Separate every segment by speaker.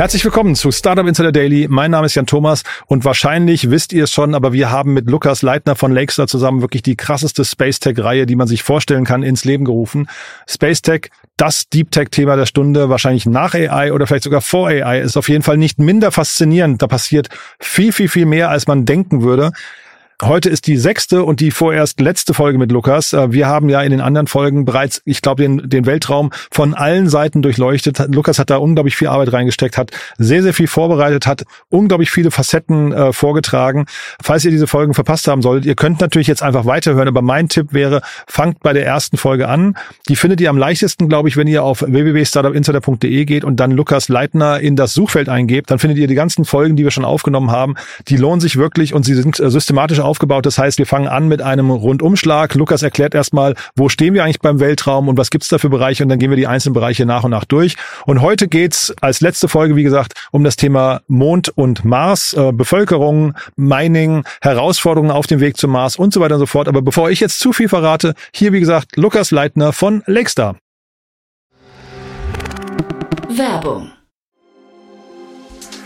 Speaker 1: Herzlich willkommen zu Startup Insider Daily. Mein Name ist Jan Thomas und wahrscheinlich wisst ihr es schon, aber wir haben mit Lukas Leitner von Lakestar zusammen wirklich die krasseste Space Tech Reihe, die man sich vorstellen kann, ins Leben gerufen. Space Tech, das Deep Tech Thema der Stunde, wahrscheinlich nach AI oder vielleicht sogar vor AI, ist auf jeden Fall nicht minder faszinierend. Da passiert viel, viel, viel mehr, als man denken würde. Heute ist die sechste und die vorerst letzte Folge mit Lukas. Äh, wir haben ja in den anderen Folgen bereits, ich glaube, den, den Weltraum von allen Seiten durchleuchtet. Lukas hat da unglaublich viel Arbeit reingesteckt, hat sehr, sehr viel vorbereitet, hat unglaublich viele Facetten äh, vorgetragen. Falls ihr diese Folgen verpasst haben solltet, ihr könnt natürlich jetzt einfach weiterhören, aber mein Tipp wäre, fangt bei der ersten Folge an. Die findet ihr am leichtesten, glaube ich, wenn ihr auf www.startupinsider.de geht und dann Lukas Leitner in das Suchfeld eingebt. Dann findet ihr die ganzen Folgen, die wir schon aufgenommen haben. Die lohnen sich wirklich und sie sind äh, systematisch aufgebaut. Das heißt, wir fangen an mit einem Rundumschlag. Lukas erklärt erstmal, wo stehen wir eigentlich beim Weltraum und was gibt's da für Bereiche und dann gehen wir die einzelnen Bereiche nach und nach durch. Und heute geht's als letzte Folge, wie gesagt, um das Thema Mond und Mars, äh, Bevölkerung, Mining, Herausforderungen auf dem Weg zum Mars und so weiter und so fort. Aber bevor ich jetzt zu viel verrate, hier wie gesagt Lukas Leitner von Lakestar.
Speaker 2: Werbung.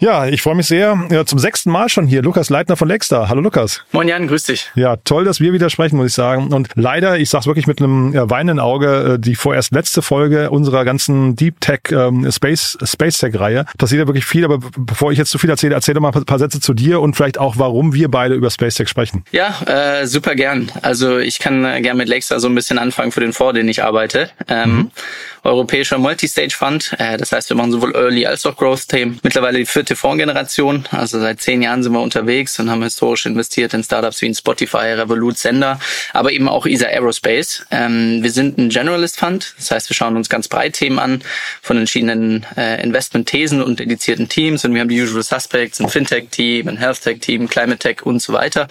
Speaker 1: Ja, ich freue mich sehr. Ja, zum sechsten Mal schon hier. Lukas Leitner von Lexstar. Hallo Lukas.
Speaker 3: Moin Jan, grüß dich.
Speaker 1: Ja, toll, dass wir wieder sprechen, muss ich sagen. Und leider, ich sag's wirklich mit einem weinenden Auge, äh, die vorerst letzte Folge unserer ganzen Deep Tech ähm, Space Space Tech Reihe. Passiert ja wirklich viel, aber bevor ich jetzt zu viel erzähle, erzähl doch mal ein paar Sätze zu dir und vielleicht auch, warum wir beide über Space Tech sprechen.
Speaker 3: Ja, äh, super gern. Also ich kann äh, gern mit Lexstar so ein bisschen anfangen für den Fonds, den ich arbeite. Ähm, mhm. Europäischer Multistage Fund. Äh, das heißt, wir machen sowohl Early als auch Growth-Themen. Mittlerweile die vierte Fondsgeneration. Also seit zehn Jahren sind wir unterwegs und haben historisch investiert in Startups wie in Spotify, Revolut, Sender, aber eben auch ESA Aerospace. Ähm, wir sind ein Generalist Fund. Das heißt, wir schauen uns ganz breit Themen an von verschiedenen äh, Investment-Thesen und dedizierten Teams. Und wir haben die Usual Suspects, ein Fintech-Team, ein Health-Tech-Team, Climate Tech und so weiter.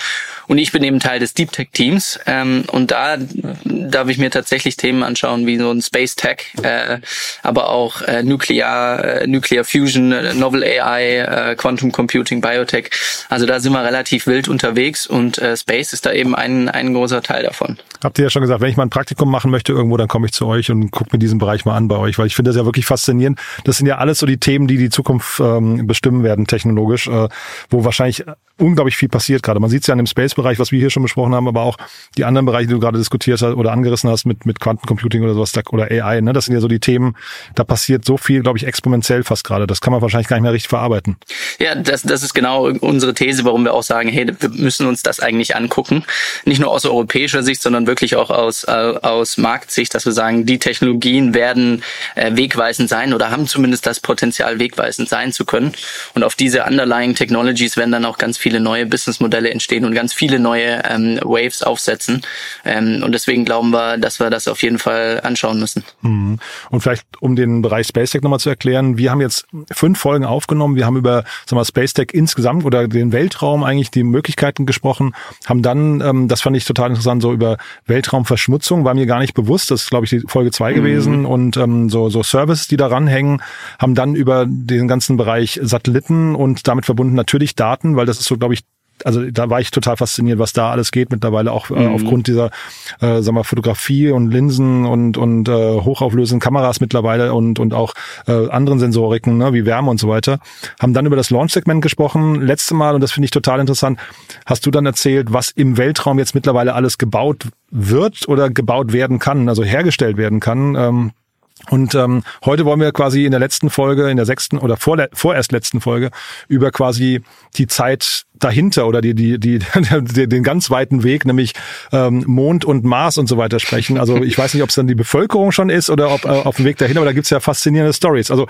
Speaker 3: Und ich bin eben Teil des Deep Tech-Teams. Ähm, und da darf ich mir tatsächlich Themen anschauen wie so ein Space Tech, äh, aber auch äh, Nuclear, äh, Nuclear Fusion, äh, Novel AI, äh, Quantum Computing, Biotech. Also da sind wir relativ wild unterwegs und äh, Space ist da eben ein, ein großer Teil davon.
Speaker 1: Habt ihr ja schon gesagt, wenn ich mal ein Praktikum machen möchte irgendwo, dann komme ich zu euch und gucke mir diesen Bereich mal an bei euch, weil ich finde das ja wirklich faszinierend. Das sind ja alles so die Themen, die die Zukunft ähm, bestimmen werden technologisch, äh, wo wahrscheinlich unglaublich viel passiert gerade. Man sieht es ja in dem Space-Bereich, was wir hier schon besprochen haben, aber auch die anderen Bereiche, die du gerade diskutiert hast oder angerissen hast mit, mit Quantencomputing oder sowas oder AI. Ne? Das sind ja so die Themen, da passiert so viel, glaube ich, exponentiell fast gerade. Das kann man wahrscheinlich gar nicht mehr richtig verarbeiten.
Speaker 3: Ja, das, das ist genau unsere These, warum wir auch sagen, hey, wir müssen uns das eigentlich angucken. Nicht nur aus europäischer Sicht, sondern wirklich auch aus, äh, aus Marktsicht, dass wir sagen, die Technologien werden äh, wegweisend sein oder haben zumindest das Potenzial, wegweisend sein zu können. Und auf diese underlying Technologies werden dann auch ganz viele neue Businessmodelle entstehen und ganz viele neue ähm, Waves aufsetzen. Ähm, und deswegen glauben wir, dass wir das auf jeden Fall anschauen müssen.
Speaker 1: Mhm. Und vielleicht, um den Bereich Space Tech nochmal zu erklären, wir haben jetzt fünf Folgen aufgenommen. Wir haben über sagen wir, Space Tech insgesamt oder den Weltraum eigentlich die Möglichkeiten gesprochen, haben dann, ähm, das fand ich total interessant, so über Weltraumverschmutzung, war mir gar nicht bewusst, das ist, glaube ich, die Folge zwei mhm. gewesen und ähm, so, so Services, die da ranhängen, haben dann über den ganzen Bereich Satelliten und damit verbunden natürlich Daten, weil das ist so, glaube ich, also da war ich total fasziniert, was da alles geht mittlerweile auch äh, mhm. aufgrund dieser äh, sag mal Fotografie und Linsen und und äh, hochauflösenden Kameras mittlerweile und und auch äh, anderen Sensoriken, ne, wie Wärme und so weiter. Haben dann über das Launch-Segment gesprochen letzte Mal und das finde ich total interessant. Hast du dann erzählt, was im Weltraum jetzt mittlerweile alles gebaut wird oder gebaut werden kann, also hergestellt werden kann? Ähm, Und ähm, heute wollen wir quasi in der letzten Folge, in der sechsten oder vor der, vorerst letzten Folge über quasi die Zeit dahinter oder die, die, die, den ganz weiten Weg, nämlich ähm, Mond und Mars und so weiter sprechen. Also ich weiß nicht, ob es dann die Bevölkerung schon ist oder ob äh, auf dem Weg dahin, aber da gibt's ja faszinierende Stories. Also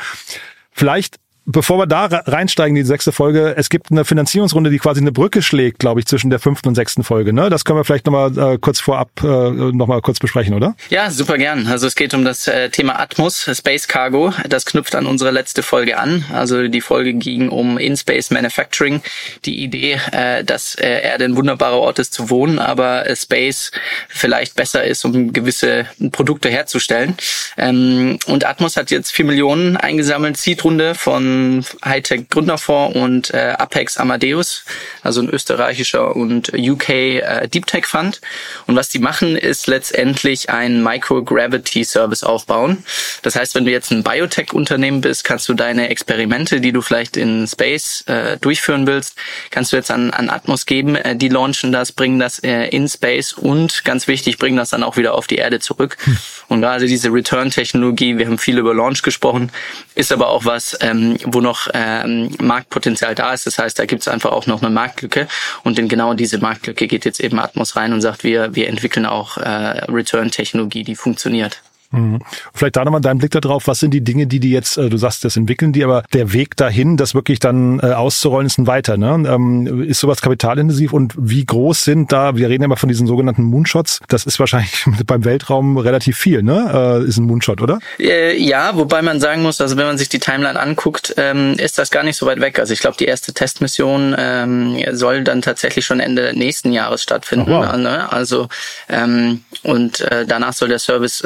Speaker 1: vielleicht bevor wir da reinsteigen, die sechste Folge, es gibt eine Finanzierungsrunde, die quasi eine Brücke schlägt, glaube ich, zwischen der fünften und sechsten Folge. Ne? Das können wir vielleicht nochmal äh, kurz vorab äh, nochmal kurz besprechen, oder?
Speaker 3: Ja, super gern. Also es geht um das äh, Thema Atmos, Space Cargo. Das knüpft an unsere letzte Folge an. Also die Folge ging um In-Space Manufacturing. Die Idee, äh, dass äh, Erde ein wunderbarer Ort ist zu wohnen, aber äh, Space vielleicht besser ist, um gewisse Produkte herzustellen. Ähm, und Atmos hat jetzt vier Millionen eingesammelt, Seed-Runde von Hightech Gründerfonds und äh, Apex Amadeus, also ein österreichischer und UK äh, Deep Tech Fund. Und was die machen, ist letztendlich ein Microgravity Service aufbauen. Das heißt, wenn du jetzt ein Biotech-Unternehmen bist, kannst du deine Experimente, die du vielleicht in Space äh, durchführen willst, kannst du jetzt an, an Atmos geben. Äh, die launchen das, bringen das äh, in Space und ganz wichtig, bringen das dann auch wieder auf die Erde zurück. Hm. Und gerade diese Return-Technologie, wir haben viel über Launch gesprochen, ist aber auch was, ähm, wo noch ähm, Marktpotenzial da ist. Das heißt, da gibt es einfach auch noch eine Marktlücke und in genau diese Marktlücke geht jetzt eben Atmos rein und sagt, wir, wir entwickeln auch äh, Return-Technologie, die funktioniert.
Speaker 1: Mhm. Vielleicht da nochmal dein Blick darauf, was sind die Dinge, die die jetzt, äh, du sagst, das entwickeln die, aber der Weg dahin, das wirklich dann äh, auszurollen, ist ein weiter. Ne? Ähm, ist sowas kapitalintensiv und wie groß sind da, wir reden ja immer von diesen sogenannten Moonshots, das ist wahrscheinlich beim Weltraum relativ viel, ne? Äh, ist ein Moonshot, oder?
Speaker 3: Ja, wobei man sagen muss, also wenn man sich die Timeline anguckt, ähm, ist das gar nicht so weit weg. Also ich glaube, die erste Testmission ähm, soll dann tatsächlich schon Ende nächsten Jahres stattfinden. Oh, wow. ne? Also und danach soll der Service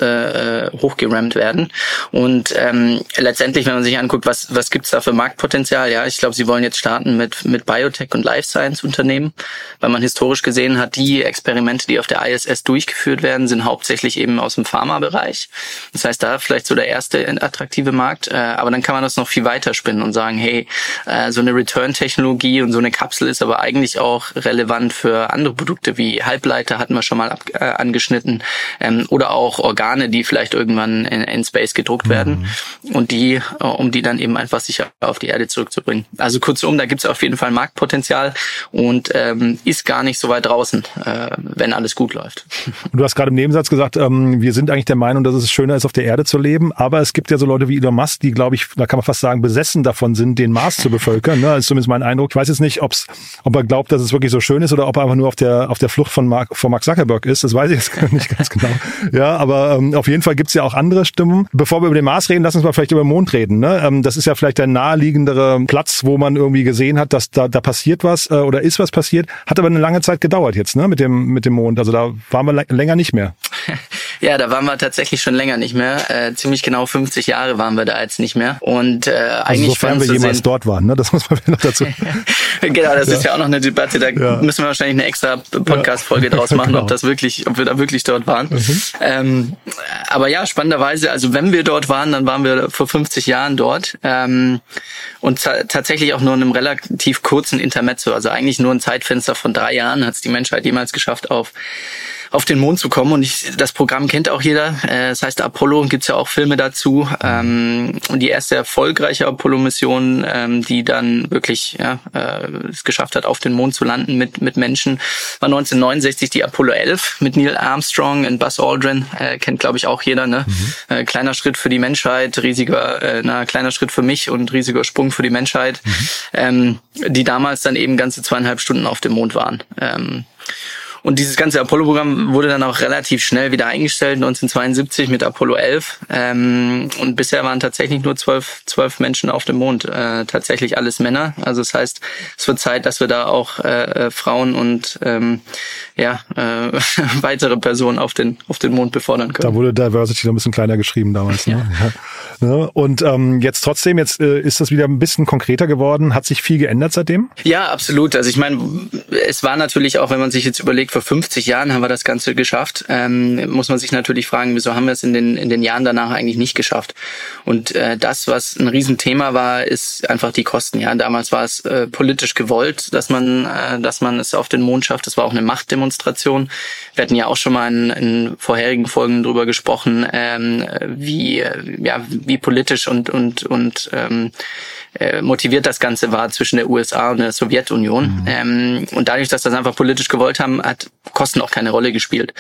Speaker 3: hochgerammt werden. Und ähm, letztendlich, wenn man sich anguckt, was, was gibt's da für Marktpotenzial, ja, ich glaube, sie wollen jetzt starten mit, mit Biotech und Life Science Unternehmen, weil man historisch gesehen hat, die Experimente, die auf der ISS durchgeführt werden, sind hauptsächlich eben aus dem Pharmabereich. Das heißt, da vielleicht so der erste attraktive Markt, äh, aber dann kann man das noch viel weiter spinnen und sagen, hey, äh, so eine Return-Technologie und so eine Kapsel ist aber eigentlich auch relevant für andere Produkte wie Halbleiter hatten wir schon mal ab, äh, angeschnitten ähm, oder auch Organe, die vielleicht vielleicht irgendwann in, in Space gedruckt werden mhm. und die, äh, um die dann eben einfach sicher auf die Erde zurückzubringen. Also kurzum, da gibt es auf jeden Fall Marktpotenzial und ähm, ist gar nicht so weit draußen, äh, wenn alles gut läuft.
Speaker 1: Und du hast gerade im Nebensatz gesagt, ähm, wir sind eigentlich der Meinung, dass es schöner ist, auf der Erde zu leben, aber es gibt ja so Leute wie Elon Musk, die, glaube ich, da kann man fast sagen, besessen davon sind, den Mars zu bevölkern. Ne? Das ist zumindest mein Eindruck. Ich weiß jetzt nicht, ob's, ob er glaubt, dass es wirklich so schön ist oder ob er einfach nur auf der, auf der Flucht von Mark, von Mark Zuckerberg ist. Das weiß ich jetzt nicht ganz genau. Ja, aber ähm, auf jeden Fall gibt's ja auch andere Stimmen. Bevor wir über den Mars reden, lass uns mal vielleicht über den Mond reden. Ne? Ähm, das ist ja vielleicht der naheliegendere Platz, wo man irgendwie gesehen hat, dass da, da passiert was äh, oder ist was passiert. Hat aber eine lange Zeit gedauert jetzt ne? mit, dem, mit dem Mond. Also da waren wir länger nicht mehr.
Speaker 3: Ja, da waren wir tatsächlich schon länger nicht mehr. Äh, ziemlich genau 50 Jahre waren wir da jetzt nicht mehr. Und äh, also eigentlich
Speaker 1: sofern wir jemals sehen, dort waren, ne? Das muss man noch dazu.
Speaker 3: genau, das ja. ist ja auch noch eine Debatte. Da ja. müssen wir wahrscheinlich eine extra Podcast-Folge ja. draus machen, genau. ob das wirklich, ob wir da wirklich dort waren. Mhm. Ähm, aber ja, spannenderweise, also wenn wir dort waren, dann waren wir vor 50 Jahren dort. Ähm, und tatsächlich auch nur in einem relativ kurzen Intermezzo. Also eigentlich nur ein Zeitfenster von drei Jahren hat es die Menschheit jemals geschafft, auf auf den Mond zu kommen. Und ich, das Programm kennt auch jeder. Äh, das heißt Apollo, gibt's ja auch Filme dazu. Ähm, und die erste erfolgreiche Apollo-Mission, ähm, die dann wirklich ja, äh, es geschafft hat, auf den Mond zu landen mit, mit Menschen, war 1969 die Apollo 11 mit Neil Armstrong und Buzz Aldrin. Äh, kennt, glaube ich, auch jeder. Ne? Mhm. Äh, kleiner Schritt für die Menschheit, riesiger, äh, na, kleiner Schritt für mich und riesiger Sprung für die Menschheit, mhm. ähm, die damals dann eben ganze zweieinhalb Stunden auf dem Mond waren. Ähm, und dieses ganze Apollo-Programm wurde dann auch relativ schnell wieder eingestellt, 1972 mit Apollo 11. Ähm, und bisher waren tatsächlich nur zwölf, zwölf Menschen auf dem Mond, äh, tatsächlich alles Männer. Also das heißt, es wird Zeit, dass wir da auch äh, äh Frauen und ähm, ja, äh, weitere Personen auf den, auf den Mond befordern können.
Speaker 1: Da wurde Diversity noch ein bisschen kleiner geschrieben damals. Ne? Ja. ja. Ne? Und ähm, jetzt trotzdem, jetzt äh, ist das wieder ein bisschen konkreter geworden. Hat sich viel geändert seitdem?
Speaker 3: Ja, absolut. Also ich meine, es war natürlich auch, wenn man sich jetzt überlegt, vor 50 Jahren haben wir das Ganze geschafft, ähm, muss man sich natürlich fragen, wieso haben wir es in den, in den Jahren danach eigentlich nicht geschafft? Und äh, das, was ein Riesenthema war, ist einfach die Kosten. Ja, damals war es äh, politisch gewollt, dass man, äh, dass man es auf den Mond schafft. Das war auch eine Machtdemonstration. Wir hatten ja auch schon mal in, in vorherigen Folgen drüber gesprochen, ähm, wie, ja, wie politisch und, und, und ähm, äh, motiviert das Ganze war zwischen der USA und der Sowjetunion. Mhm. Ähm, und dadurch, dass das einfach politisch gewollt haben, hat Kosten auch keine Rolle gespielt.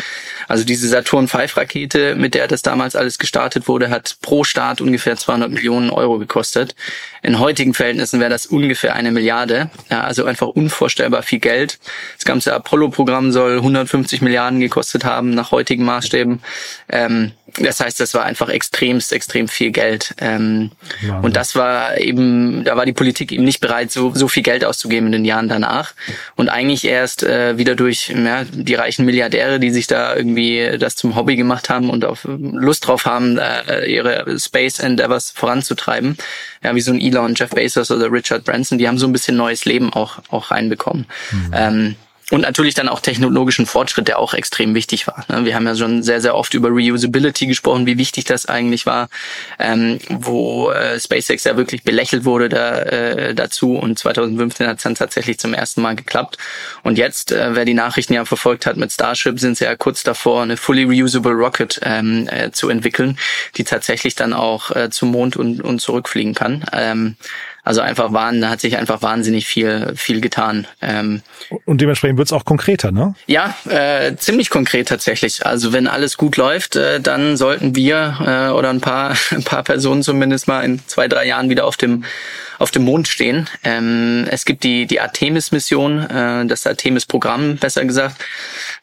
Speaker 3: Also diese Saturn V Rakete, mit der das damals alles gestartet wurde, hat pro Start ungefähr 200 Millionen Euro gekostet. In heutigen Verhältnissen wäre das ungefähr eine Milliarde. Ja, also einfach unvorstellbar viel Geld. Das ganze Apollo-Programm soll 150 Milliarden gekostet haben nach heutigen Maßstäben. Ähm, das heißt, das war einfach extremst, extrem viel Geld. Ähm, und das war eben, da war die Politik eben nicht bereit, so, so viel Geld auszugeben in den Jahren danach. Und eigentlich erst äh, wieder durch ja, die reichen Milliardäre, die sich da irgendwie das zum Hobby gemacht haben und auf Lust drauf haben, äh, ihre Space Endeavors voranzutreiben. Ja, wie so ein Elon, Jeff Bezos oder Richard Branson, die haben so ein bisschen neues Leben auch, auch reinbekommen. Mhm. Ähm, und natürlich dann auch technologischen Fortschritt, der auch extrem wichtig war. Ne? Wir haben ja schon sehr, sehr oft über Reusability gesprochen, wie wichtig das eigentlich war, ähm, wo äh, SpaceX ja wirklich belächelt wurde da, äh, dazu. Und 2015 hat es dann tatsächlich zum ersten Mal geklappt. Und jetzt, äh, wer die Nachrichten ja verfolgt hat mit Starship, sind sie ja kurz davor, eine fully reusable Rocket ähm, äh, zu entwickeln, die tatsächlich dann auch äh, zum Mond und, und zurückfliegen kann. Ähm, also einfach waren, da hat sich einfach wahnsinnig viel, viel getan.
Speaker 1: Ähm, und dementsprechend wird's auch konkreter, ne?
Speaker 3: Ja, äh, ziemlich konkret tatsächlich. Also wenn alles gut läuft, äh, dann sollten wir äh, oder ein paar, ein paar Personen zumindest mal in zwei, drei Jahren wieder auf dem auf dem Mond stehen. Ähm, es gibt die, die Artemis-Mission, äh, das Artemis-Programm, besser gesagt,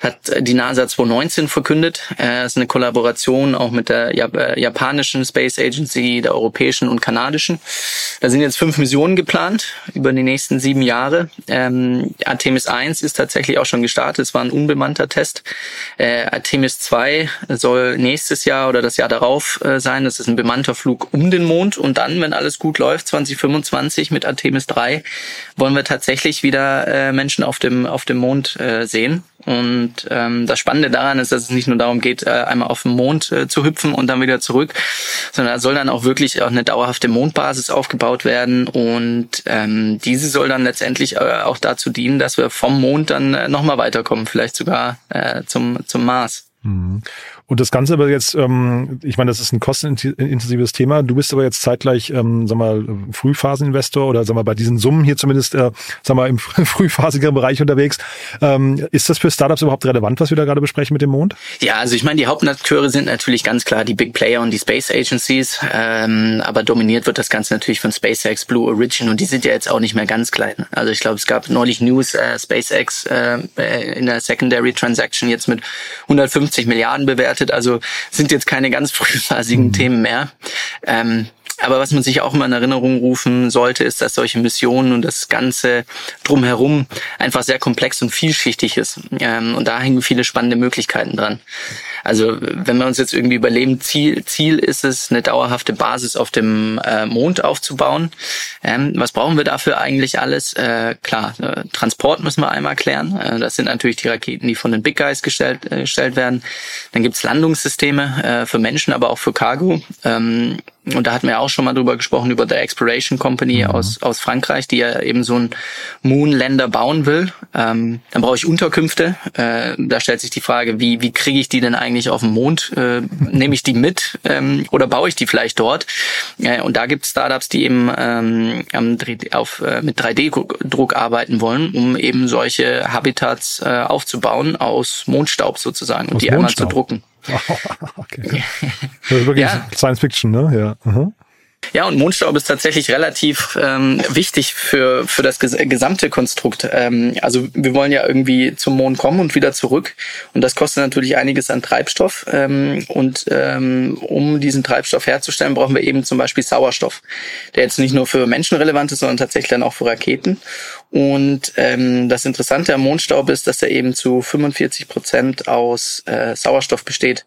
Speaker 3: hat die NASA 2019 verkündet. Äh, ist eine Kollaboration auch mit der Jap äh, japanischen Space Agency, der europäischen und kanadischen. Da sind jetzt fünf Missionen geplant über die nächsten sieben Jahre. Ähm, Artemis 1 ist tatsächlich auch schon gestartet. Es war ein unbemannter Test. Äh, Artemis 2 soll nächstes Jahr oder das Jahr darauf äh, sein. Das ist ein bemannter Flug um den Mond und dann, wenn alles gut läuft, 2025 2020 mit Artemis 3 wollen wir tatsächlich wieder äh, Menschen auf dem, auf dem Mond äh, sehen. Und ähm, das Spannende daran ist, dass es nicht nur darum geht, äh, einmal auf den Mond äh, zu hüpfen und dann wieder zurück, sondern da soll dann auch wirklich auch eine dauerhafte Mondbasis aufgebaut werden. Und ähm, diese soll dann letztendlich äh, auch dazu dienen, dass wir vom Mond dann äh, nochmal weiterkommen, vielleicht sogar äh, zum, zum Mars.
Speaker 1: Mhm. Und das Ganze aber jetzt, ähm, ich meine, das ist ein kostenintensives Thema. Du bist aber jetzt zeitgleich, ähm, sag mal, Frühphaseninvestor oder sag mal bei diesen Summen hier zumindest, äh, sag mal, im frühphasigeren Bereich unterwegs. Ähm, ist das für Startups überhaupt relevant, was wir da gerade besprechen mit dem Mond?
Speaker 3: Ja, also ich meine, die Hauptakteure sind natürlich ganz klar die Big Player und die Space Agencies, ähm, aber dominiert wird das Ganze natürlich von SpaceX, Blue Origin und die sind ja jetzt auch nicht mehr ganz klein. Also ich glaube, es gab neulich News, äh, SpaceX äh, in der Secondary Transaction jetzt mit 150 Milliarden bewertet gestartet, also sind jetzt keine ganz frühphasigen mhm. Themen mehr. Ähm, aber was man sich auch immer in Erinnerung rufen sollte, ist, dass solche Missionen und das Ganze drumherum einfach sehr komplex und vielschichtig ist. Ähm, und da hängen viele spannende Möglichkeiten dran. Also wenn wir uns jetzt irgendwie überleben, Ziel, Ziel ist es, eine dauerhafte Basis auf dem äh, Mond aufzubauen. Ähm, was brauchen wir dafür eigentlich alles? Äh, klar, äh, Transport müssen wir einmal klären. Das sind natürlich die Raketen, die von den Big Guys gestellt, gestellt werden. Dann gibt's Landungssysteme für Menschen, aber auch für Cargo. Und da hatten wir auch schon mal drüber gesprochen, über der Exploration Company mhm. aus, aus Frankreich, die ja eben so ein Moonländer bauen will. Ähm, dann brauche ich Unterkünfte. Äh, da stellt sich die Frage, wie, wie kriege ich die denn eigentlich auf dem Mond? Äh, Nehme ich die mit ähm, oder baue ich die vielleicht dort? Äh, und da gibt es Startups, die eben ähm, auf, äh, mit 3D-Druck arbeiten wollen, um eben solche Habitats äh, aufzubauen aus Mondstaub sozusagen und aus die Mondstaub. einmal zu drucken.
Speaker 1: okay. Das ist wirklich ja. Science Fiction, ne? Ja. Uh
Speaker 3: Ja, und Mondstaub ist tatsächlich relativ ähm, wichtig für, für das ges gesamte Konstrukt. Ähm, also wir wollen ja irgendwie zum Mond kommen und wieder zurück. Und das kostet natürlich einiges an Treibstoff. Ähm, und ähm, um diesen Treibstoff herzustellen, brauchen wir eben zum Beispiel Sauerstoff, der jetzt nicht nur für Menschen relevant ist, sondern tatsächlich dann auch für Raketen. Und ähm, das Interessante am Mondstaub ist, dass er eben zu 45 Prozent aus äh, Sauerstoff besteht.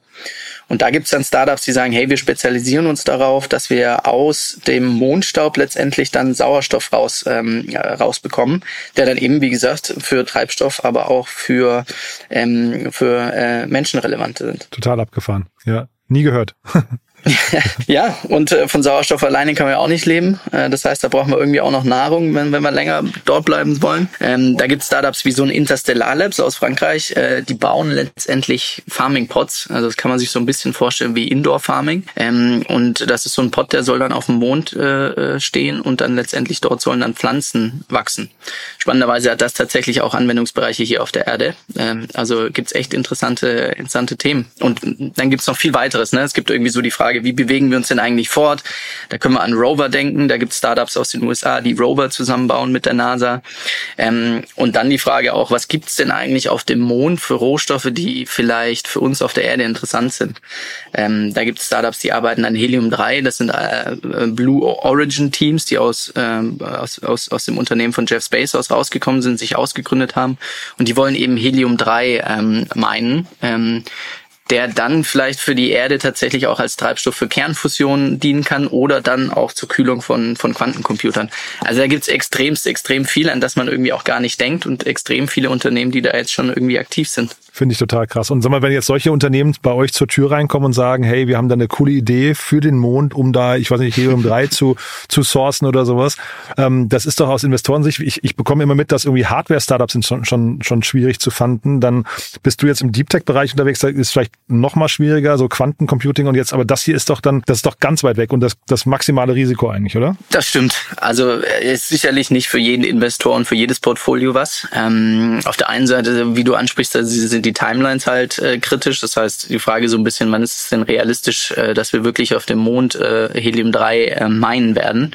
Speaker 3: Und da gibt es dann Startups, die sagen, hey, wir spezialisieren uns darauf, dass wir aus dem Mondstaub letztendlich dann Sauerstoff raus, ähm, rausbekommen, der dann eben, wie gesagt, für Treibstoff, aber auch für, ähm, für äh, Menschen relevant sind.
Speaker 1: Total abgefahren, ja. Nie gehört.
Speaker 3: ja, und äh, von Sauerstoff alleine kann man ja auch nicht leben. Äh, das heißt, da brauchen wir irgendwie auch noch Nahrung, wenn, wenn wir länger dort bleiben wollen. Ähm, da gibt es Startups wie so ein Interstellar Labs aus Frankreich, äh, die bauen letztendlich Farming Pots. Also das kann man sich so ein bisschen vorstellen wie Indoor Farming. Ähm, und das ist so ein Pot, der soll dann auf dem Mond äh, stehen und dann letztendlich dort sollen dann Pflanzen wachsen. Spannenderweise hat das tatsächlich auch Anwendungsbereiche hier auf der Erde. Ähm, also gibt's echt interessante, interessante Themen. Und dann gibt's noch viel weiteres. Ne? Es gibt irgendwie so die Frage, Frage, wie bewegen wir uns denn eigentlich fort? Da können wir an Rover denken. Da gibt es Startups aus den USA, die Rover zusammenbauen mit der NASA. Ähm, und dann die Frage auch, was gibt es denn eigentlich auf dem Mond für Rohstoffe, die vielleicht für uns auf der Erde interessant sind? Ähm, da gibt es Startups, die arbeiten an Helium-3. Das sind äh, Blue Origin Teams, die aus, äh, aus, aus, aus dem Unternehmen von Jeff Bezos rausgekommen sind, sich ausgegründet haben. Und die wollen eben Helium-3 ähm, meinen. Ähm, der dann vielleicht für die Erde tatsächlich auch als Treibstoff für Kernfusion dienen kann oder dann auch zur Kühlung von, von Quantencomputern. Also da gibt's extremst, extrem viel, an das man irgendwie auch gar nicht denkt und extrem viele Unternehmen, die da jetzt schon irgendwie aktiv sind.
Speaker 1: Finde ich total krass. Und sag mal, wenn jetzt solche Unternehmen bei euch zur Tür reinkommen und sagen, hey, wir haben da eine coole Idee für den Mond, um da, ich weiß nicht, Helium-3 zu, zu sourcen oder sowas, ähm, das ist doch aus Investorensicht, ich, ich bekomme immer mit, dass irgendwie Hardware-Startups sind schon, schon, schon schwierig zu fanden. Dann bist du jetzt im Deep Tech-Bereich unterwegs, da ist vielleicht noch mal schwieriger, so Quantencomputing und jetzt, aber das hier ist doch dann, das ist doch ganz weit weg und das, das maximale Risiko eigentlich, oder?
Speaker 3: Das stimmt. Also äh, ist sicherlich nicht für jeden Investor und für jedes Portfolio was. Ähm, auf der einen Seite, wie du ansprichst, also sind die Timelines halt äh, kritisch. Das heißt, die Frage so ein bisschen, wann ist es denn realistisch, äh, dass wir wirklich auf dem Mond äh, Helium-3 äh, meinen werden?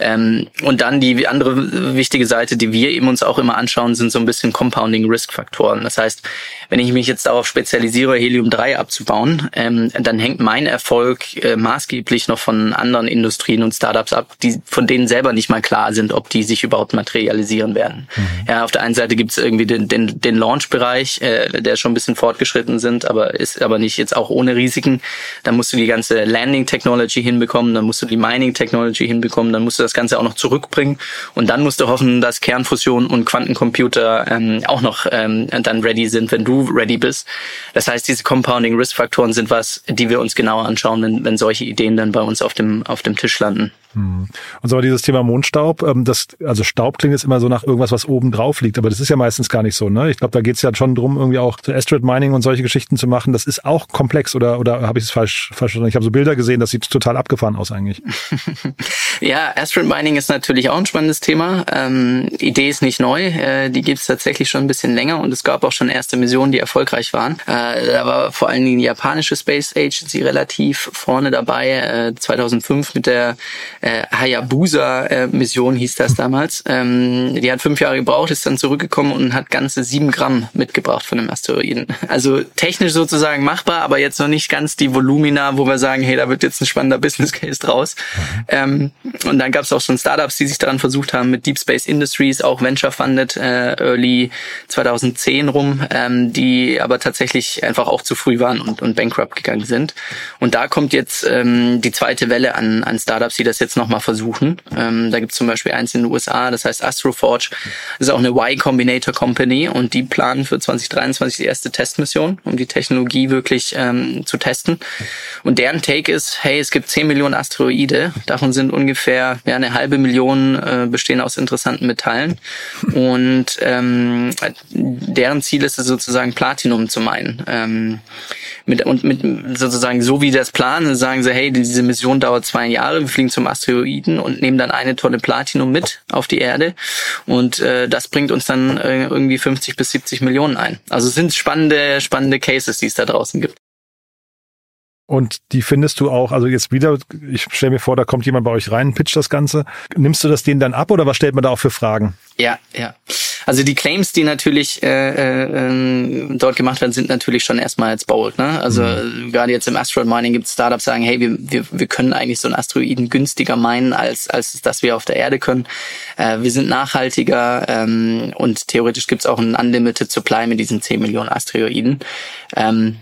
Speaker 3: Ähm, und dann die andere wichtige Seite, die wir eben uns auch immer anschauen, sind so ein bisschen Compounding-Risk-Faktoren. Das heißt, wenn ich mich jetzt darauf spezialisiere, Helium-3 abzubauen, ähm, dann hängt mein Erfolg äh, maßgeblich noch von anderen Industrien und Startups ab, die von denen selber nicht mal klar sind, ob die sich überhaupt materialisieren werden. Mhm. Ja, auf der einen Seite gibt es irgendwie den, den, den Launch-Bereich, äh, der schon ein bisschen fortgeschritten sind, aber ist aber nicht jetzt auch ohne Risiken. Dann musst du die ganze Landing-Technology hinbekommen, dann musst du die Mining-Technology hinbekommen, dann musst du das Ganze auch noch zurückbringen und dann musst du hoffen, dass Kernfusion und Quantencomputer ähm, auch noch ähm, dann ready sind, wenn du ready bist. Das heißt, diese Compounding Risk Faktoren sind was, die wir uns genauer anschauen, wenn, wenn solche Ideen dann bei uns auf dem, auf dem Tisch landen.
Speaker 1: Hm. Und so dieses Thema Mondstaub, ähm, das, also Staub klingt jetzt immer so nach irgendwas, was oben drauf liegt, aber das ist ja meistens gar nicht so. Ne? Ich glaube, da geht es ja schon drum, irgendwie auch so Asteroid Mining und solche Geschichten zu machen. Das ist auch komplex oder, oder habe ich es falsch verstanden? Ich habe so Bilder gesehen, das sieht total abgefahren aus eigentlich.
Speaker 3: ja, Asteroid Mining ist natürlich auch ein spannendes Thema. Ähm, Idee ist nicht neu, äh, die gibt es tatsächlich schon ein bisschen länger und es gab auch schon erste Missionen, die erfolgreich waren. Äh, da war vor allen Dingen die japanische Space Agency relativ vorne dabei, äh, 2005 mit der äh, Hayabusa-Mission hieß das damals. Ähm, die hat fünf Jahre gebraucht, ist dann zurückgekommen und hat ganze sieben Gramm mitgebracht von dem Asteroiden. Also technisch sozusagen machbar, aber jetzt noch nicht ganz die Volumina, wo wir sagen, hey, da wird jetzt ein spannender Business Case draus. Mhm. Ähm, und dann gab es auch schon Startups, die sich daran versucht haben, mit Deep Space Industries, auch Venture Funded, äh, Early 2010 rum, ähm, die aber tatsächlich einfach auch zu früh waren und, und bankrupt gegangen sind. Und da kommt jetzt ähm, die zweite Welle an, an Startups, die das jetzt nochmal versuchen. Ähm, da gibt es zum Beispiel eins in den USA, das heißt Astroforge. Das ist auch eine Y Combinator Company und die planen für 2023 die erste Testmission, um die Technologie wirklich ähm, zu testen. Und deren Take ist, hey, es gibt 10 Millionen Asteroide, davon sind ungefähr ja, eine halbe Million äh, bestehen aus interessanten Metallen. Und ähm, deren Ziel ist es sozusagen Platinum zu meinen. Ähm, mit, und mit sozusagen so wie das planen, sagen sie, hey, diese Mission dauert zwei Jahre, wir fliegen zum Asteroiden und nehmen dann eine Tonne Platinum mit auf die Erde und äh, das bringt uns dann äh, irgendwie 50 bis 70 Millionen ein. Also es sind spannende, spannende Cases, die es da draußen gibt.
Speaker 1: Und die findest du auch, also jetzt wieder, ich stelle mir vor, da kommt jemand bei euch rein, pitcht das Ganze. Nimmst du das denen dann ab oder was stellt man da auch für Fragen?
Speaker 3: Ja, ja. Also die Claims, die natürlich äh, äh, dort gemacht werden, sind natürlich schon erstmal jetzt bold. Ne? Also mhm. gerade jetzt im Asteroid Mining gibt es Startups, sagen, hey, wir, wir, wir können eigentlich so einen Asteroiden günstiger meinen, als, als dass wir auf der Erde können. Äh, wir sind nachhaltiger ähm, und theoretisch gibt es auch ein Unlimited Supply mit diesen 10 Millionen Asteroiden. Ähm,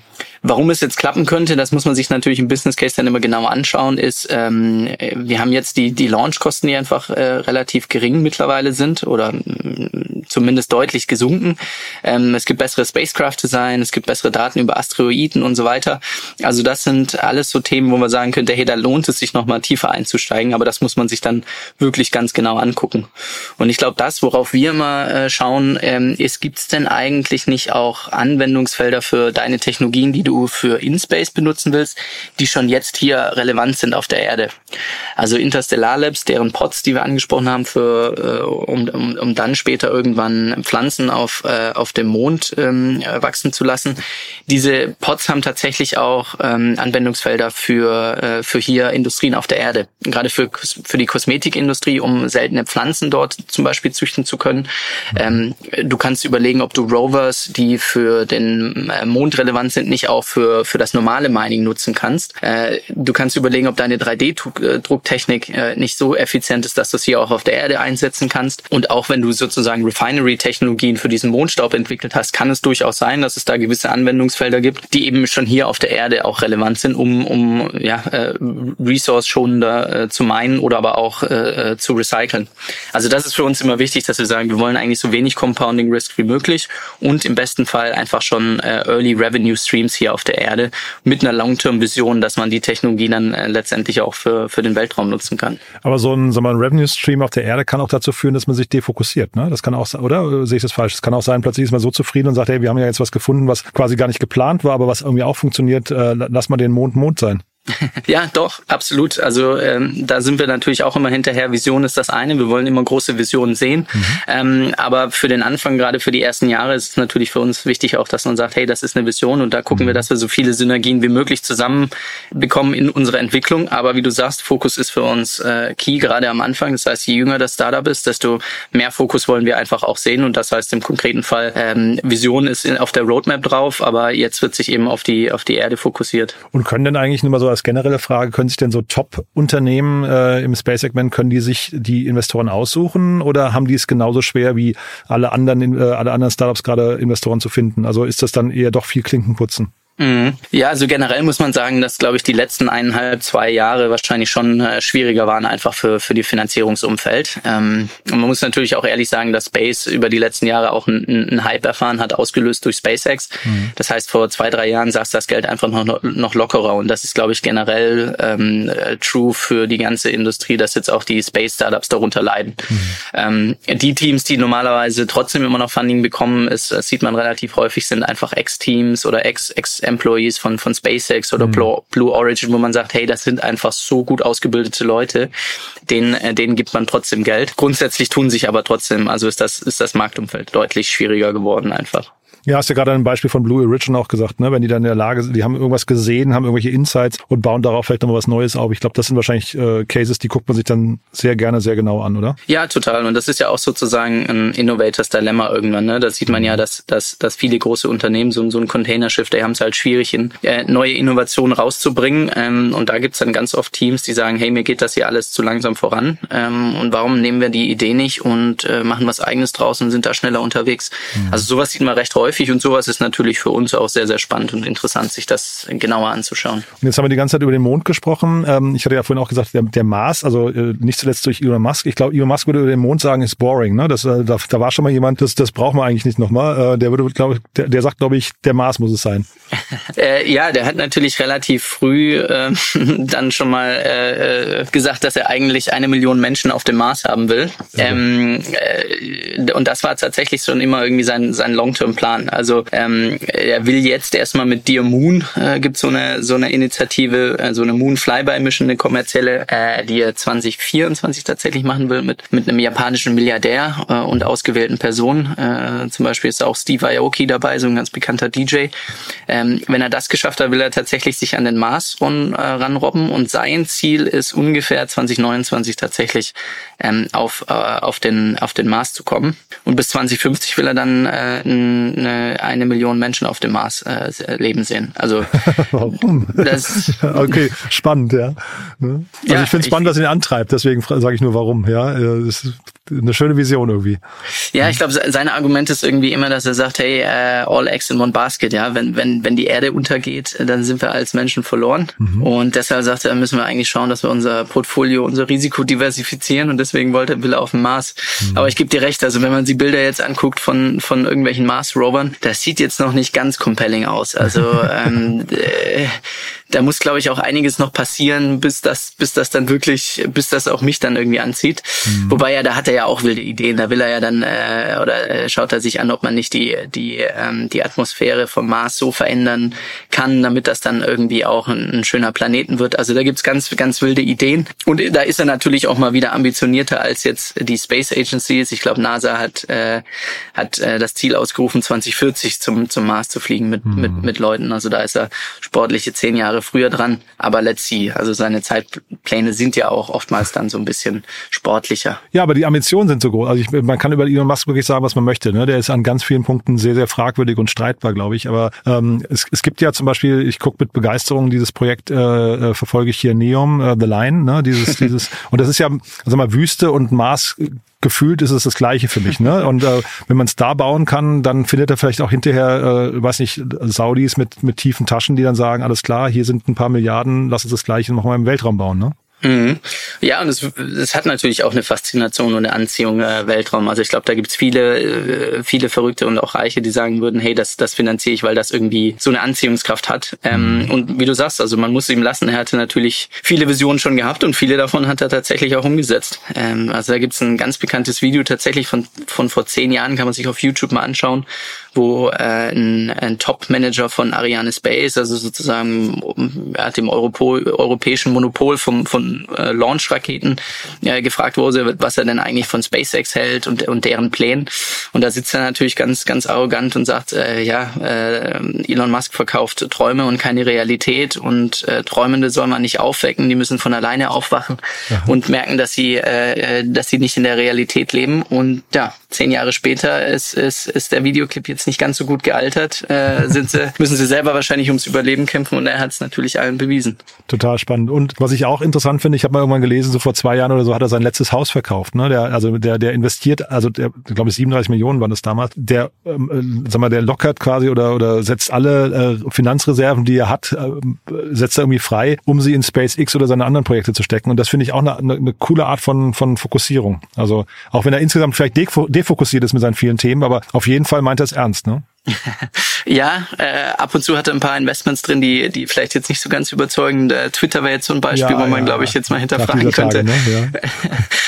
Speaker 3: Warum es jetzt klappen könnte, das muss man sich natürlich im Business Case dann immer genauer anschauen, ist, ähm, wir haben jetzt die, die Launchkosten, die einfach äh, relativ gering mittlerweile sind oder mm, zumindest deutlich gesunken. Ähm, es gibt bessere Spacecraft-Design, es gibt bessere Daten über Asteroiden und so weiter. Also das sind alles so Themen, wo man sagen könnte, hey, da lohnt es sich nochmal tiefer einzusteigen, aber das muss man sich dann wirklich ganz genau angucken. Und ich glaube, das, worauf wir immer äh, schauen, ähm, ist, gibt es denn eigentlich nicht auch Anwendungsfelder für deine Technologien, die du du für InSpace benutzen willst, die schon jetzt hier relevant sind auf der Erde. Also Interstellar Labs, deren Pods, die wir angesprochen haben, für, äh, um, um, um dann später irgendwann Pflanzen auf, äh, auf dem Mond ähm, wachsen zu lassen. Diese Pods haben tatsächlich auch ähm, Anwendungsfelder für, äh, für hier Industrien auf der Erde. Gerade für, für die Kosmetikindustrie, um seltene Pflanzen dort zum Beispiel züchten zu können. Ähm, du kannst überlegen, ob du Rovers, die für den äh, Mond relevant sind, nicht auch für, für das normale Mining nutzen kannst. Äh, du kannst überlegen, ob deine 3D-Drucktechnik äh, nicht so effizient ist, dass du es hier auch auf der Erde einsetzen kannst. Und auch wenn du sozusagen Refinery-Technologien für diesen Mondstaub entwickelt hast, kann es durchaus sein, dass es da gewisse Anwendungsfelder gibt, die eben schon hier auf der Erde auch relevant sind, um, um ja, äh, resource-schonender äh, zu meinen oder aber auch äh, äh, zu recyceln. Also das ist für uns immer wichtig, dass wir sagen, wir wollen eigentlich so wenig Compounding Risk wie möglich und im besten Fall einfach schon äh, Early Revenue Streams hier auf der Erde mit einer Long-Term-Vision, dass man die Technologie dann äh, letztendlich auch für, für den Weltraum nutzen kann.
Speaker 1: Aber so ein, so ein Revenue-Stream auf der Erde kann auch dazu führen, dass man sich defokussiert. Ne? Das kann auch, oder sehe ich das falsch? Es kann auch sein, plötzlich ist man so zufrieden und sagt, hey, wir haben ja jetzt was gefunden, was quasi gar nicht geplant war, aber was irgendwie auch funktioniert. Äh, lass mal den Mond Mond sein.
Speaker 3: Ja, doch, absolut. Also ähm, da sind wir natürlich auch immer hinterher. Vision ist das eine. Wir wollen immer große Visionen sehen. Mhm. Ähm, aber für den Anfang, gerade für die ersten Jahre, ist es natürlich für uns wichtig auch, dass man sagt, hey, das ist eine Vision und da gucken mhm. wir, dass wir so viele Synergien wie möglich zusammenbekommen in unserer Entwicklung. Aber wie du sagst, Fokus ist für uns äh, key, gerade am Anfang. Das heißt, je jünger das Startup ist, desto mehr Fokus wollen wir einfach auch sehen. Und das heißt im konkreten Fall, ähm, Vision ist in, auf der Roadmap drauf, aber jetzt wird sich eben auf die, auf die Erde fokussiert.
Speaker 1: Und können denn eigentlich nur mal so als generelle Frage, können sich denn so Top-Unternehmen äh, im Space-Segment, können die sich die Investoren aussuchen oder haben die es genauso schwer wie alle anderen, äh, alle anderen Startups gerade Investoren zu finden? Also ist das dann eher doch viel Klinkenputzen?
Speaker 3: Mhm. Ja, also generell muss man sagen, dass, glaube ich, die letzten eineinhalb, zwei Jahre wahrscheinlich schon äh, schwieriger waren, einfach für, für die Finanzierungsumfeld. Ähm, und man muss natürlich auch ehrlich sagen, dass Space über die letzten Jahre auch einen Hype erfahren hat, ausgelöst durch SpaceX. Mhm. Das heißt, vor zwei, drei Jahren saß das Geld einfach noch, noch lockerer. Und das ist, glaube ich, generell ähm, äh, true für die ganze Industrie, dass jetzt auch die Space-Startups darunter leiden. Mhm. Ähm, die Teams, die normalerweise trotzdem immer noch Funding bekommen, ist, das sieht man relativ häufig, sind einfach Ex-Teams oder Ex-, Ex Employees von, von SpaceX oder mhm. Blue Origin, wo man sagt, hey, das sind einfach so gut ausgebildete Leute, denen, äh, denen gibt man trotzdem Geld. Grundsätzlich tun sich aber trotzdem, also ist das, ist das Marktumfeld deutlich schwieriger geworden einfach.
Speaker 1: Ja, hast du gerade ein Beispiel von Blue Origin auch gesagt, ne? Wenn die dann in der Lage sind, die haben irgendwas gesehen, haben irgendwelche Insights und bauen darauf vielleicht nochmal was Neues auf. Ich glaube, das sind wahrscheinlich äh, Cases, die guckt man sich dann sehr gerne, sehr genau an, oder?
Speaker 3: Ja, total. Und das ist ja auch sozusagen ein Innovators Dilemma irgendwann. Ne? Da sieht man ja, dass, dass, dass viele große Unternehmen so, so ein Containerschiff, die haben es halt schwierig, in, äh, neue Innovationen rauszubringen. Ähm, und da gibt's dann ganz oft Teams, die sagen, hey, mir geht das hier alles zu langsam voran. Ähm, und warum nehmen wir die Idee nicht und äh, machen was eigenes draus und sind da schneller unterwegs? Mhm. Also sowas sieht man recht häufig und sowas ist natürlich für uns auch sehr, sehr spannend und interessant, sich das genauer anzuschauen.
Speaker 1: Und jetzt haben wir die ganze Zeit über den Mond gesprochen. Ähm, ich hatte ja vorhin auch gesagt, der, der Mars, also äh, nicht zuletzt durch Elon Musk. Ich glaube, Elon Musk würde über den Mond sagen, ist boring. Ne? Das, äh, da, da war schon mal jemand, das, das braucht man eigentlich nicht nochmal. Äh, der würde, glaube ich, der, der sagt, glaube ich, der Mars muss es sein.
Speaker 3: ja, der hat natürlich relativ früh äh, dann schon mal äh, gesagt, dass er eigentlich eine Million Menschen auf dem Mars haben will. Ähm, äh, und das war tatsächlich schon immer irgendwie sein, sein Long-Term-Plan. Verloren. Also ähm, er will jetzt erstmal mit Dear Moon äh, gibt so eine so eine Initiative, äh, so eine Moon Flyby Mission, eine kommerzielle, äh, die er 2024 tatsächlich machen will mit mit einem japanischen Milliardär äh, und ausgewählten Personen. Äh, zum Beispiel ist auch Steve Aoki dabei, so ein ganz bekannter DJ. Ähm, wenn er das geschafft hat, will er tatsächlich sich an den Mars ran, äh, ranrobben und sein Ziel ist ungefähr 2029 tatsächlich ähm, auf, äh, auf, den, auf den Mars zu kommen. Und bis 2050 will er dann äh, eine, eine Million Menschen auf dem Mars äh, leben sehen. Also
Speaker 1: Warum? Das, okay, spannend, ja. Ne? Also ja, ich finde es spannend, dass ihn antreibt, deswegen sage ich nur warum. Ja, das ist eine schöne Vision irgendwie.
Speaker 3: Ja, ich glaube, sein Argument ist irgendwie immer, dass er sagt, hey, uh, all eggs in one basket, ja, wenn, wenn, wenn die Erde untergeht, dann sind wir als Menschen verloren. Mhm. Und deshalb sagt er, müssen wir eigentlich schauen, dass wir unser Portfolio, unser Risiko diversifizieren und deswegen wollte er will auf den Mars. Mhm. Aber ich gebe dir recht, also wenn man die Bilder jetzt anguckt von, von irgendwelchen Mars-Rovern, das sieht jetzt noch nicht ganz compelling aus. Also ähm, äh, da muss, glaube ich, auch einiges noch passieren, bis das, bis das dann wirklich, bis das auch mich dann irgendwie anzieht. Mhm. Wobei ja, da hat er ja auch wilde Ideen. Da will er ja dann äh, oder äh, schaut er sich an, ob man nicht die die ähm, die Atmosphäre vom Mars so verändern kann, damit das dann irgendwie auch ein, ein schöner Planeten wird. Also da gibt's ganz ganz wilde Ideen und da ist er natürlich auch mal wieder ambitionierter als jetzt die Space Agencies. Ich glaube, NASA hat äh, hat äh, das Ziel ausgerufen, 2040 zum zum Mars zu fliegen mit mhm. mit mit Leuten. Also da ist er sportliche zehn Jahre früher dran. Aber let's see. Also seine Zeitpläne sind ja auch oftmals dann so ein bisschen sportlicher.
Speaker 1: Ja, aber die Ambitionen sind so groß. Also ich, man kann über Elon Musk wirklich sagen, was man möchte. Ne? Der ist an ganz vielen Punkten sehr, sehr fragwürdig und streitbar, glaube ich. Aber ähm, es, es gibt ja zum Beispiel, ich gucke mit Begeisterung dieses Projekt, äh, äh verfolge ich hier Neom, äh, The Line, ne? dieses, dieses, und das ist ja, sag mal, Wüste und Mars gefühlt ist es das Gleiche für mich. Ne? Und äh, wenn man es da bauen kann, dann findet er vielleicht auch hinterher, äh, weiß nicht, Saudis mit, mit tiefen Taschen, die dann sagen, alles klar, hier sind ein paar Milliarden, lass uns das Gleiche nochmal im Weltraum bauen. Ne?
Speaker 3: Mhm. Ja, und es, es hat natürlich auch eine Faszination und eine Anziehung äh, Weltraum. Also ich glaube, da gibt's viele, äh, viele Verrückte und auch Reiche, die sagen würden, hey, das, das finanziere ich, weil das irgendwie so eine Anziehungskraft hat. Ähm, mhm. und wie du sagst, also man muss ihm lassen, er hatte natürlich viele Visionen schon gehabt und viele davon hat er tatsächlich auch umgesetzt. Ähm, also da gibt's ein ganz bekanntes Video tatsächlich von, von vor zehn Jahren, kann man sich auf YouTube mal anschauen, wo äh, ein, ein Top-Manager von Ariane Space, also sozusagen er hat dem Europo europäischen Monopol vom, von äh, Launch-Raketen äh, gefragt wurde, was er denn eigentlich von SpaceX hält und, und deren Plänen. Und da sitzt er natürlich ganz, ganz arrogant und sagt, äh, ja, äh, Elon Musk verkauft Träume und keine Realität und äh, Träumende soll man nicht aufwecken, die müssen von alleine aufwachen Aha. und merken, dass sie, äh, dass sie nicht in der Realität leben. Und ja, zehn Jahre später ist, ist, ist der Videoclip jetzt nicht ganz so gut gealtert, äh, sind sie, müssen sie selber wahrscheinlich ums Überleben kämpfen und er hat es natürlich allen bewiesen.
Speaker 1: Total spannend. Und was ich auch interessant finde, ich habe mal irgendwann gelesen, so vor zwei Jahren oder so hat er sein letztes Haus verkauft. Ne? Der, also der, der investiert, also der, ich glaube 37 Millionen waren das damals, der, ähm, sag mal, der lockert quasi oder, oder setzt alle äh, Finanzreserven, die er hat, äh, setzt er irgendwie frei, um sie in SpaceX oder seine anderen Projekte zu stecken. Und das finde ich auch eine, eine, eine coole Art von, von Fokussierung. Also auch wenn er insgesamt vielleicht defokussiert ist mit seinen vielen Themen, aber auf jeden Fall meint er es ernst. Ne?
Speaker 3: Ja, äh, ab und zu hat er ein paar Investments drin, die, die vielleicht jetzt nicht so ganz überzeugen. Äh, Twitter wäre jetzt so ein Beispiel, ja, wo man, ja, glaube ich, jetzt mal hinterfragen könnte. Tage, ne?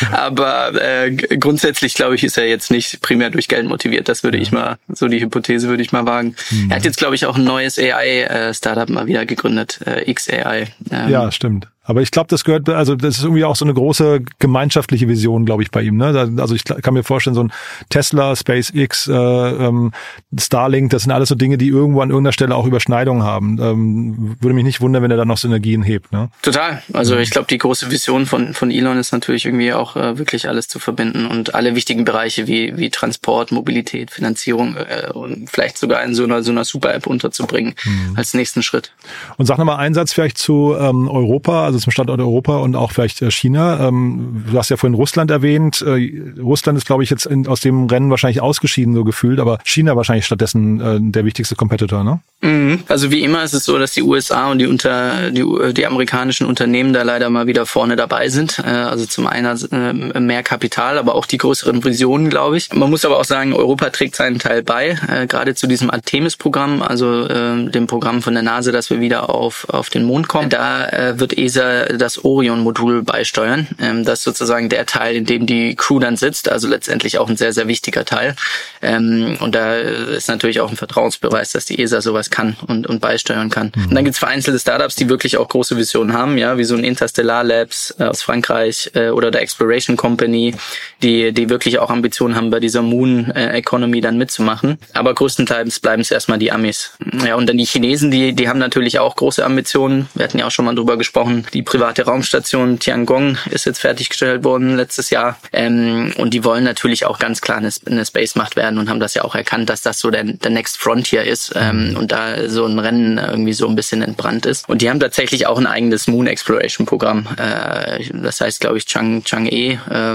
Speaker 3: ja. Aber äh, grundsätzlich, glaube ich, ist er jetzt nicht primär durch Geld motiviert. Das würde ich mal, so die Hypothese würde ich mal wagen. Mhm. Er hat jetzt, glaube ich, auch ein neues AI-Startup äh, mal wieder gegründet, äh, XAI.
Speaker 1: Ähm, ja, stimmt. Aber ich glaube, das gehört, also das ist irgendwie auch so eine große gemeinschaftliche Vision, glaube ich, bei ihm. Ne? Also ich kann mir vorstellen, so ein Tesla, SpaceX, äh, ähm, Starlink, das sind alles so Dinge, die irgendwo an irgendeiner Stelle auch Überschneidungen haben. Ähm, würde mich nicht wundern, wenn er da noch Synergien hebt. Ne?
Speaker 3: Total. Also ich glaube, die große Vision von, von Elon ist natürlich irgendwie auch äh, wirklich alles zu verbinden und alle wichtigen Bereiche wie, wie Transport, Mobilität, Finanzierung äh, und vielleicht sogar in so einer, so einer Super-App unterzubringen mhm. als nächsten Schritt.
Speaker 1: Und sag nochmal einen Satz vielleicht zu ähm, Europa. Also also zum Standort Europa und auch vielleicht äh, China. Ähm, du hast ja vorhin Russland erwähnt. Äh, Russland ist, glaube ich, jetzt in, aus dem Rennen wahrscheinlich ausgeschieden, so gefühlt, aber China wahrscheinlich stattdessen äh, der wichtigste Competitor, ne?
Speaker 3: Mhm. Also wie immer ist es so, dass die USA und die unter die, die amerikanischen Unternehmen da leider mal wieder vorne dabei sind. Also zum einen mehr Kapital, aber auch die größeren Visionen, glaube ich. Man muss aber auch sagen, Europa trägt seinen Teil bei, gerade zu diesem Artemis-Programm, also dem Programm von der NASA, dass wir wieder auf auf den Mond kommen. Da wird ESA über das Orion-Modul beisteuern. Ähm, das ist sozusagen der Teil, in dem die Crew dann sitzt, also letztendlich auch ein sehr, sehr wichtiger Teil. Ähm, und da ist natürlich auch ein Vertrauensbeweis, dass die ESA sowas kann und, und beisteuern kann. Mhm. Und dann gibt's vereinzelte Startups, die wirklich auch große Visionen haben, ja, wie so ein Interstellar Labs äh, aus Frankreich äh, oder der Exploration Company, die, die wirklich auch Ambitionen haben, bei dieser Moon äh, Economy dann mitzumachen. Aber größtenteils bleiben es erstmal die Amis. Ja, und dann die Chinesen, die, die haben natürlich auch große Ambitionen. Wir hatten ja auch schon mal drüber gesprochen. Die private Raumstation Tiangong ist jetzt fertiggestellt worden letztes Jahr. Ähm, und die wollen natürlich auch ganz klar eine, eine Space-Macht werden und haben das ja auch erkannt, dass das so der, der Next Frontier ist ähm, und da so ein Rennen irgendwie so ein bisschen entbrannt ist. Und die haben tatsächlich auch ein eigenes Moon Exploration Programm. Äh, das heißt, glaube ich, Chang Chang-E, äh,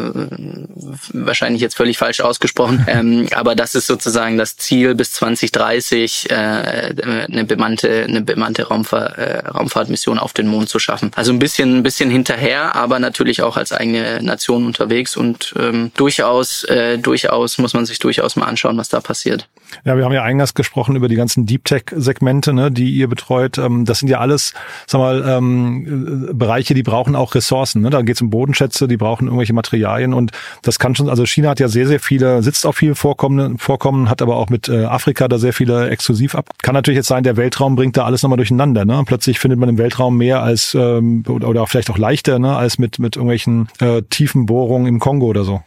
Speaker 3: wahrscheinlich jetzt völlig falsch ausgesprochen. Ähm, aber das ist sozusagen das Ziel bis 2030, äh, eine bemannte, eine bemannte Raumfahr äh, Raumfahrtmission auf den Mond zu schaffen. Also ein bisschen, ein bisschen hinterher, aber natürlich auch als eigene Nation unterwegs und ähm, durchaus, äh, durchaus muss man sich durchaus mal anschauen, was da passiert.
Speaker 1: Ja, wir haben ja eingangs gesprochen über die ganzen Deep Tech-Segmente, ne, die ihr betreut. Ähm, das sind ja alles, sag mal, ähm, Bereiche, die brauchen auch Ressourcen. Ne? Da geht es um Bodenschätze, die brauchen irgendwelche Materialien und das kann schon, also China hat ja sehr, sehr viele, sitzt auf viel Vorkommen, Vorkommen hat aber auch mit äh, Afrika da sehr viele exklusiv ab. Kann natürlich jetzt sein, der Weltraum bringt da alles nochmal durcheinander. Ne? Plötzlich findet man im Weltraum mehr als ähm, oder, vielleicht auch leichter ne, als mit, mit irgendwelchen äh, tiefen Bohrungen im Kongo oder so.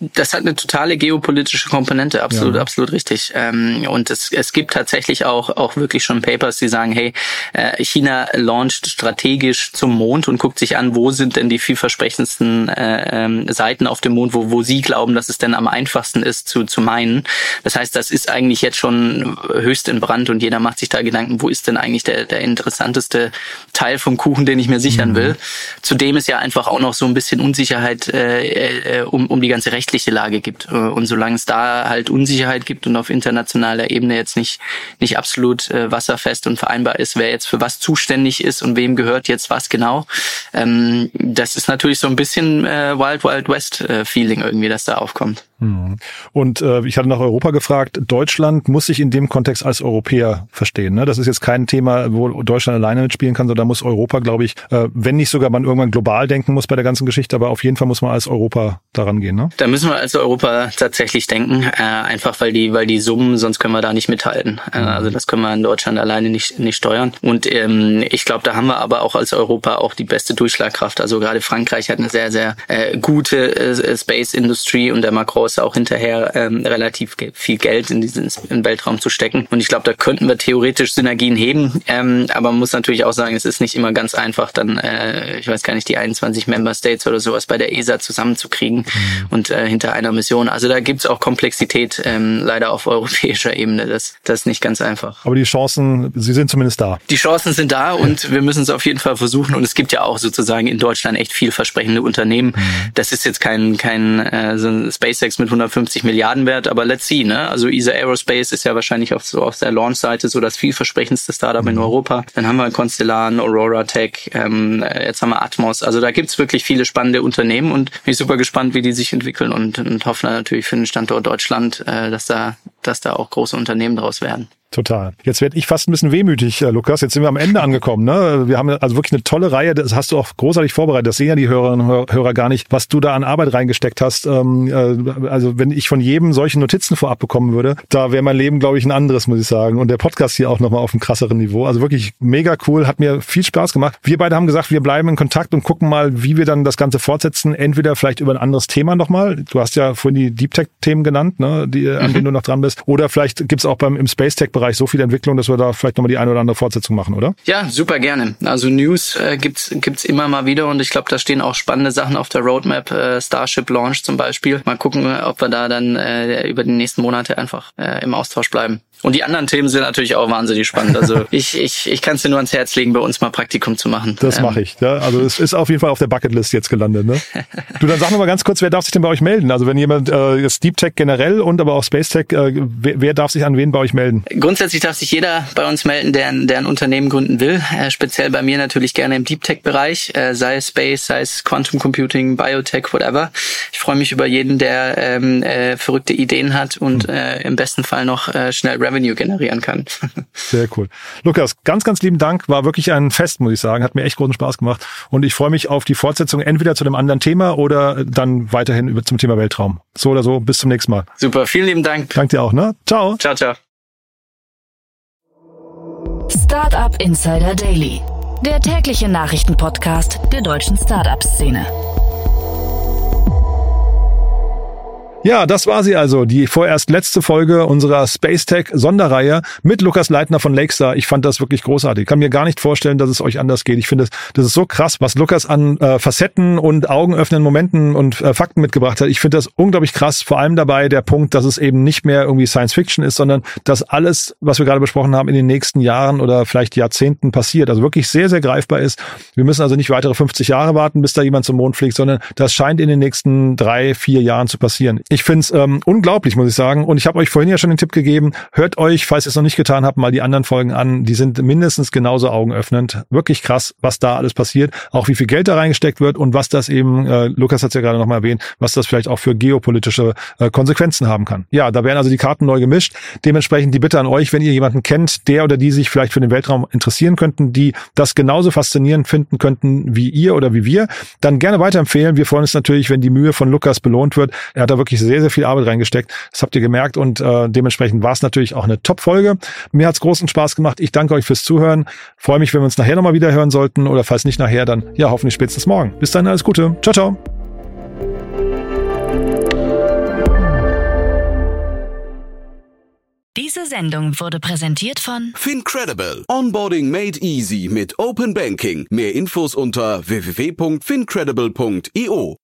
Speaker 3: Das hat eine totale geopolitische Komponente, absolut, ja. absolut richtig. Ähm, und es, es gibt tatsächlich auch, auch wirklich schon Papers, die sagen, hey, äh, China launcht strategisch zum Mond und guckt sich an, wo sind denn die vielversprechendsten äh, ähm, Seiten auf dem Mond, wo, wo sie glauben, dass es denn am einfachsten ist zu, zu meinen. Das heißt, das ist eigentlich jetzt schon höchst in Brand und jeder macht sich da Gedanken, wo ist denn eigentlich der, der interessanteste Teil vom Kuchen, den ich mir sichern mhm. will. Zudem ist ja einfach auch noch so ein bisschen Unsicherheit äh, äh, um, um die ganze Rechte rechtliche Lage gibt. Äh, und solange es da halt Unsicherheit gibt und auf internationaler Ebene jetzt nicht, nicht absolut äh, wasserfest und vereinbar ist, wer jetzt für was zuständig ist und wem gehört jetzt was genau, ähm, das ist natürlich so ein bisschen äh, Wild Wild West Feeling irgendwie, das da aufkommt.
Speaker 1: Mhm. Und äh, ich hatte nach Europa gefragt. Deutschland muss sich in dem Kontext als Europäer verstehen. Ne? Das ist jetzt kein Thema, wo Deutschland alleine mitspielen kann, sondern da muss Europa, glaube ich, äh, wenn nicht sogar man irgendwann global denken muss bei der ganzen Geschichte, aber auf jeden Fall muss man als Europa daran gehen. Ne?
Speaker 3: Da müssen wir als Europa tatsächlich denken, äh, einfach weil die, weil die Summen, sonst können wir da nicht mithalten. Äh, mhm. also das können wir in Deutschland alleine nicht, nicht steuern. Und ähm, ich glaube, da haben wir aber auch als Europa auch die beste Durchschlagkraft. Also gerade Frankreich hat eine sehr, sehr äh, gute äh, Space-Industrie und der Macron ist auch hinterher ähm, relativ viel Geld in diesen in Weltraum zu stecken. Und ich glaube, da könnten wir theoretisch Synergien heben. Ähm, aber man muss natürlich auch sagen, es ist nicht immer ganz einfach, dann, äh, ich weiß gar nicht, die 21 Member States oder sowas bei der ESA zusammenzukriegen mhm. und äh, hinter einer Mission. Also da gibt's auch Komplexität ähm, leider auf europäischer Ebene. Das, das ist nicht ganz einfach.
Speaker 1: Aber die Chancen, sie sind zumindest da.
Speaker 3: Die Chancen sind da und wir müssen es auf jeden Fall versuchen. Und es gibt ja auch sozusagen in Deutschland echt vielversprechende Unternehmen. Mhm. Das ist jetzt kein, kein äh, so ein SpaceX mit 150 Milliarden wert, aber let's see, ne? Also ESA Aerospace ist ja wahrscheinlich auf, so auf der Launch-Seite so das vielversprechendste Startup in mhm. Europa. Dann haben wir Constellan, Aurora Tech, ähm, jetzt haben wir Atmos. Also da gibt's wirklich viele spannende Unternehmen und bin super gespannt, wie die sich entwickeln und, und hoffen natürlich für den Standort Deutschland, äh, dass da, dass da auch große Unternehmen draus werden.
Speaker 1: Total. Jetzt werde ich fast ein bisschen wehmütig, äh, Lukas. Jetzt sind wir am Ende angekommen. Ne? Wir haben also wirklich eine tolle Reihe. Das hast du auch großartig vorbereitet. Das sehen ja die Hörerinnen und Hörer gar nicht, was du da an Arbeit reingesteckt hast. Ähm, äh, also wenn ich von jedem solche Notizen vorab bekommen würde, da wäre mein Leben, glaube ich, ein anderes, muss ich sagen. Und der Podcast hier auch nochmal auf einem krasseren Niveau. Also wirklich mega cool. Hat mir viel Spaß gemacht. Wir beide haben gesagt, wir bleiben in Kontakt und gucken mal, wie wir dann das Ganze fortsetzen. Entweder vielleicht über ein anderes Thema nochmal. Du hast ja vorhin die Deep Tech-Themen genannt, ne? die, an denen du noch dran bist. Oder vielleicht gibt's auch beim im Space Tech-Bereich so viel Entwicklung, dass wir da vielleicht nochmal die eine oder andere Fortsetzung machen, oder?
Speaker 3: Ja, super gerne. Also News äh, gibt's gibt's immer mal wieder und ich glaube, da stehen auch spannende Sachen auf der Roadmap. Äh, Starship Launch zum Beispiel. Mal gucken, ob wir da dann äh, über die nächsten Monate einfach äh, im Austausch bleiben. Und die anderen Themen sind natürlich auch wahnsinnig spannend. Also ich, ich, ich kann es dir nur ans Herz legen, bei uns mal Praktikum zu machen.
Speaker 1: Das ähm. mache ich. Ja. Also es ist auf jeden Fall auf der Bucketlist jetzt gelandet. Ne? du, dann sag noch mal ganz kurz, wer darf sich denn bei euch melden? Also wenn jemand äh, jetzt Deep Tech generell und aber auch Space Tech, äh, wer, wer darf sich an wen bei euch melden?
Speaker 3: Grundsätzlich darf sich jeder bei uns melden, der, der ein Unternehmen gründen will. Äh, speziell bei mir natürlich gerne im Deep Tech-Bereich, äh, sei es Space, sei es Quantum Computing, Biotech, whatever. Ich freue mich über jeden, der ähm, äh, verrückte Ideen hat und hm. äh, im besten Fall noch äh, schnell Revenue generieren kann.
Speaker 1: Sehr cool. Lukas, ganz, ganz lieben Dank. War wirklich ein Fest, muss ich sagen. Hat mir echt großen Spaß gemacht. Und ich freue mich auf die Fortsetzung entweder zu einem anderen Thema oder dann weiterhin über zum Thema Weltraum. So oder so. Bis zum nächsten Mal.
Speaker 3: Super. Vielen lieben Dank.
Speaker 1: Dank dir auch, ne? Ciao.
Speaker 3: Ciao, ciao.
Speaker 2: Startup Insider Daily. Der tägliche Nachrichtenpodcast der deutschen Startup-Szene.
Speaker 1: Ja, das war sie also, die vorerst letzte Folge unserer Space Tech Sonderreihe mit Lukas Leitner von Lakestar. Ich fand das wirklich großartig. Ich kann mir gar nicht vorstellen, dass es euch anders geht. Ich finde, das ist so krass, was Lukas an äh, Facetten und augenöffnenden Momenten und äh, Fakten mitgebracht hat. Ich finde das unglaublich krass. Vor allem dabei der Punkt, dass es eben nicht mehr irgendwie Science Fiction ist, sondern dass alles, was wir gerade besprochen haben, in den nächsten Jahren oder vielleicht Jahrzehnten passiert. Also wirklich sehr, sehr greifbar ist. Wir müssen also nicht weitere 50 Jahre warten, bis da jemand zum Mond fliegt, sondern das scheint in den nächsten drei, vier Jahren zu passieren. Ich finde es ähm, unglaublich, muss ich sagen. Und ich habe euch vorhin ja schon den Tipp gegeben, hört euch, falls ihr es noch nicht getan habt, mal die anderen Folgen an. Die sind mindestens genauso augenöffnend. Wirklich krass, was da alles passiert. Auch wie viel Geld da reingesteckt wird und was das eben, äh, Lukas hat ja gerade nochmal erwähnt, was das vielleicht auch für geopolitische äh, Konsequenzen haben kann. Ja, da werden also die Karten neu gemischt. Dementsprechend die Bitte an euch, wenn ihr jemanden kennt, der oder die sich vielleicht für den Weltraum interessieren könnten, die das genauso faszinierend finden könnten wie ihr oder wie wir, dann gerne weiterempfehlen. Wir freuen uns natürlich, wenn die Mühe von Lukas belohnt wird. Er hat da wirklich sehr, sehr viel viel Arbeit reingesteckt. Das habt ihr gemerkt und äh, dementsprechend war es natürlich auch eine Top-Folge. Mir hat's großen Spaß gemacht. Ich danke euch fürs Zuhören. Freue mich, wenn wir uns nachher nochmal wieder hören sollten oder falls nicht nachher, dann ja hoffentlich spätestens morgen. Bis dann, alles Gute. Ciao, ciao.
Speaker 2: Diese Sendung wurde präsentiert von
Speaker 4: Fincredible. Onboarding made easy mit Open Banking. Mehr Infos unter www.fincredible.io.